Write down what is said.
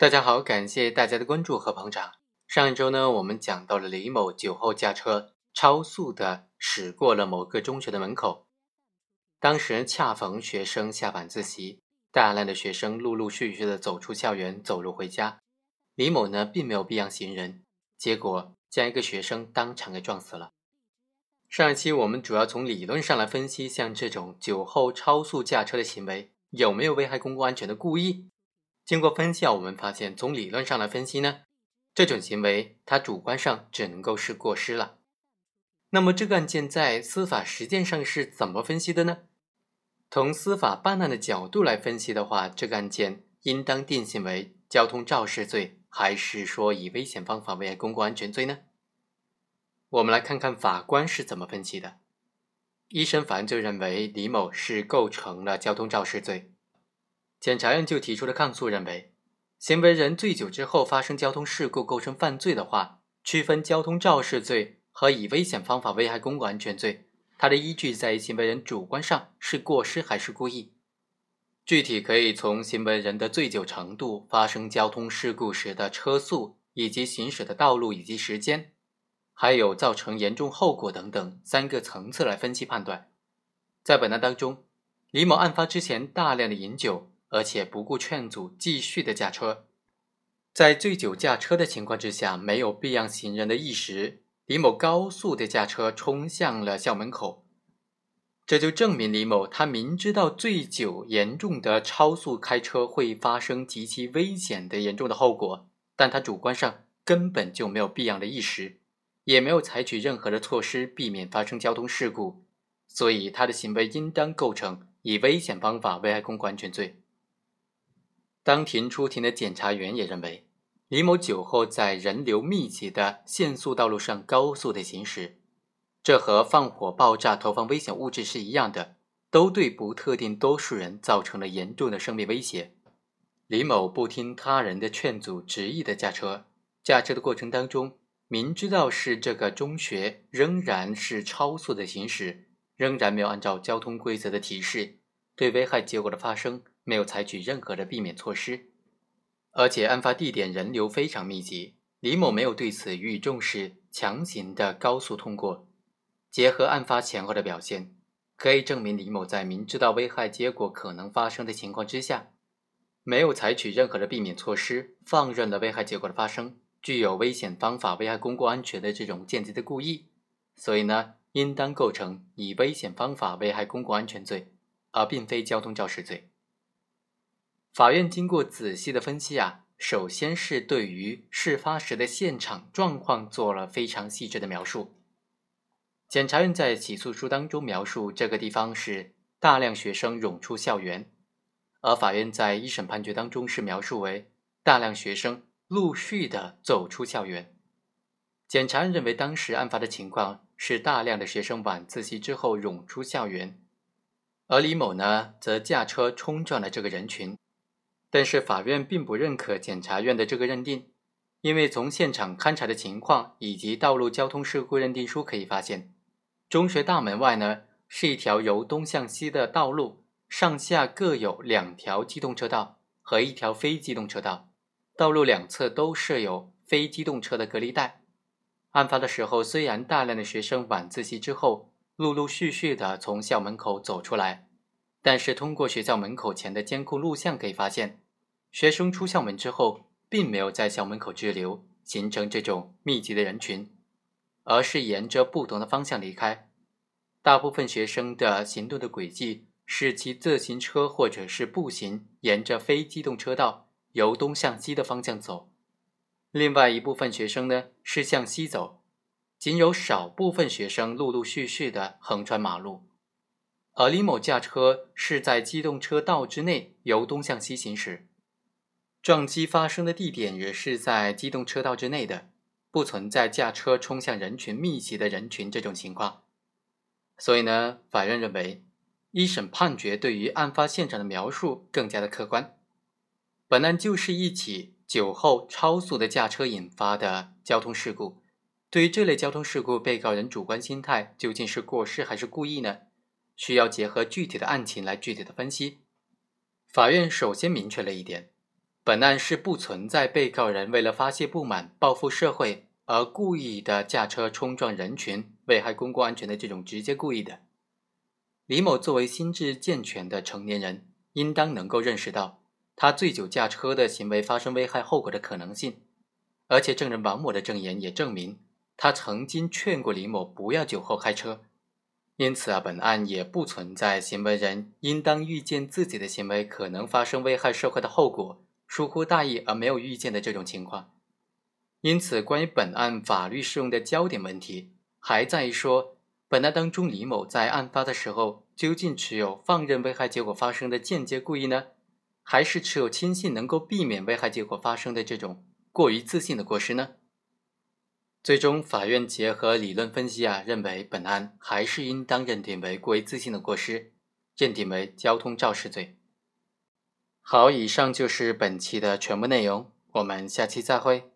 大家好，感谢大家的关注和捧场。上一周呢，我们讲到了李某酒后驾车超速的驶过了某个中学的门口，当时恰逢学生下晚自习，大量的学生陆陆续续的走出校园，走路回家。李某呢，并没有避让行人，结果将一个学生当场给撞死了。上一期我们主要从理论上来分析，像这种酒后超速驾车的行为有没有危害公共安全的故意。经过分析啊，我们发现从理论上来分析呢，这种行为它主观上只能够是过失了。那么这个案件在司法实践上是怎么分析的呢？从司法办案的角度来分析的话，这个案件应当定性为交通肇事罪，还是说以危险方法危害公共安全罪呢？我们来看看法官是怎么分析的。一审法院就认为李某是构成了交通肇事罪。检察院就提出了抗诉，认为行为人醉酒之后发生交通事故构成犯罪的话，区分交通肇事罪和以危险方法危害公共安全罪，它的依据在于行为人主观上是过失还是故意。具体可以从行为人的醉酒程度、发生交通事故时的车速以及行驶的道路以及时间，还有造成严重后果等等三个层次来分析判断。在本案当中，李某案发之前大量的饮酒。而且不顾劝阻，继续的驾车，在醉酒驾车的情况之下，没有避让行人的意识，李某高速的驾车冲向了校门口，这就证明李某他明知道醉酒严重的超速开车会发生极其危险的严重的后果，但他主观上根本就没有避让的意识，也没有采取任何的措施避免发生交通事故，所以他的行为应当构成以危险方法危害公共安全罪。当庭出庭的检察员也认为，李某酒后在人流密集的限速道路上高速的行驶，这和放火、爆炸、投放危险物质是一样的，都对不特定多数人造成了严重的生命威胁。李某不听他人的劝阻，执意的驾车，驾车的过程当中，明知道是这个中学，仍然是超速的行驶，仍然没有按照交通规则的提示，对危害结果的发生。没有采取任何的避免措施，而且案发地点人流非常密集，李某没有对此予以重视，强行的高速通过。结合案发前后的表现，可以证明李某在明知道危害结果可能发生的情况之下，没有采取任何的避免措施，放任了危害结果的发生，具有危险方法危害公共安全的这种间接的故意，所以呢，应当构成以危险方法危害公共安全罪，而并非交通肇事罪。法院经过仔细的分析啊，首先是对于事发时的现场状况做了非常细致的描述。检察院在起诉书当中描述这个地方是大量学生涌出校园，而法院在一审判决当中是描述为大量学生陆续的走出校园。检察院认为当时案发的情况是大量的学生晚自习之后涌出校园，而李某呢则驾车冲撞了这个人群。但是法院并不认可检察院的这个认定，因为从现场勘查的情况以及道路交通事故认定书可以发现，中学大门外呢是一条由东向西的道路，上下各有两条机动车道和一条非机动车道，道路两侧都设有非机动车的隔离带。案发的时候，虽然大量的学生晚自习之后陆陆续续的从校门口走出来。但是，通过学校门口前的监控录像可以发现，学生出校门之后，并没有在校门口滞留，形成这种密集的人群，而是沿着不同的方向离开。大部分学生的行动的轨迹是骑自行车或者是步行，沿着非机动车道由东向西的方向走。另外一部分学生呢是向西走，仅有少部分学生陆陆续续的横穿马路。而李某驾车是在机动车道之内由东向西行驶，撞击发生的地点也是在机动车道之内的，不存在驾车冲向人群密集的人群这种情况。所以呢，法院认为一审判决对于案发现场的描述更加的客观。本案就是一起酒后超速的驾车引发的交通事故。对于这类交通事故，被告人主观心态究竟是过失还是故意呢？需要结合具体的案情来具体的分析。法院首先明确了一点：本案是不存在被告人为了发泄不满、报复社会而故意的驾车冲撞人群、危害公共安全的这种直接故意的。李某作为心智健全的成年人，应当能够认识到他醉酒驾车的行为发生危害后果的可能性，而且证人王某的证言也证明他曾经劝过李某不要酒后开车。因此啊，本案也不存在行为人应当预见自己的行为可能发生危害社会的后果，疏忽大意而没有预见的这种情况。因此，关于本案法律适用的焦点问题，还在于说，本案当中李某在案发的时候究竟持有放任危害结果发生的间接故意呢，还是持有轻信能够避免危害结果发生的这种过于自信的过失呢？最终，法院结合理论分析啊，认为本案还是应当认定为过于自信的过失，认定为交通肇事罪。好，以上就是本期的全部内容，我们下期再会。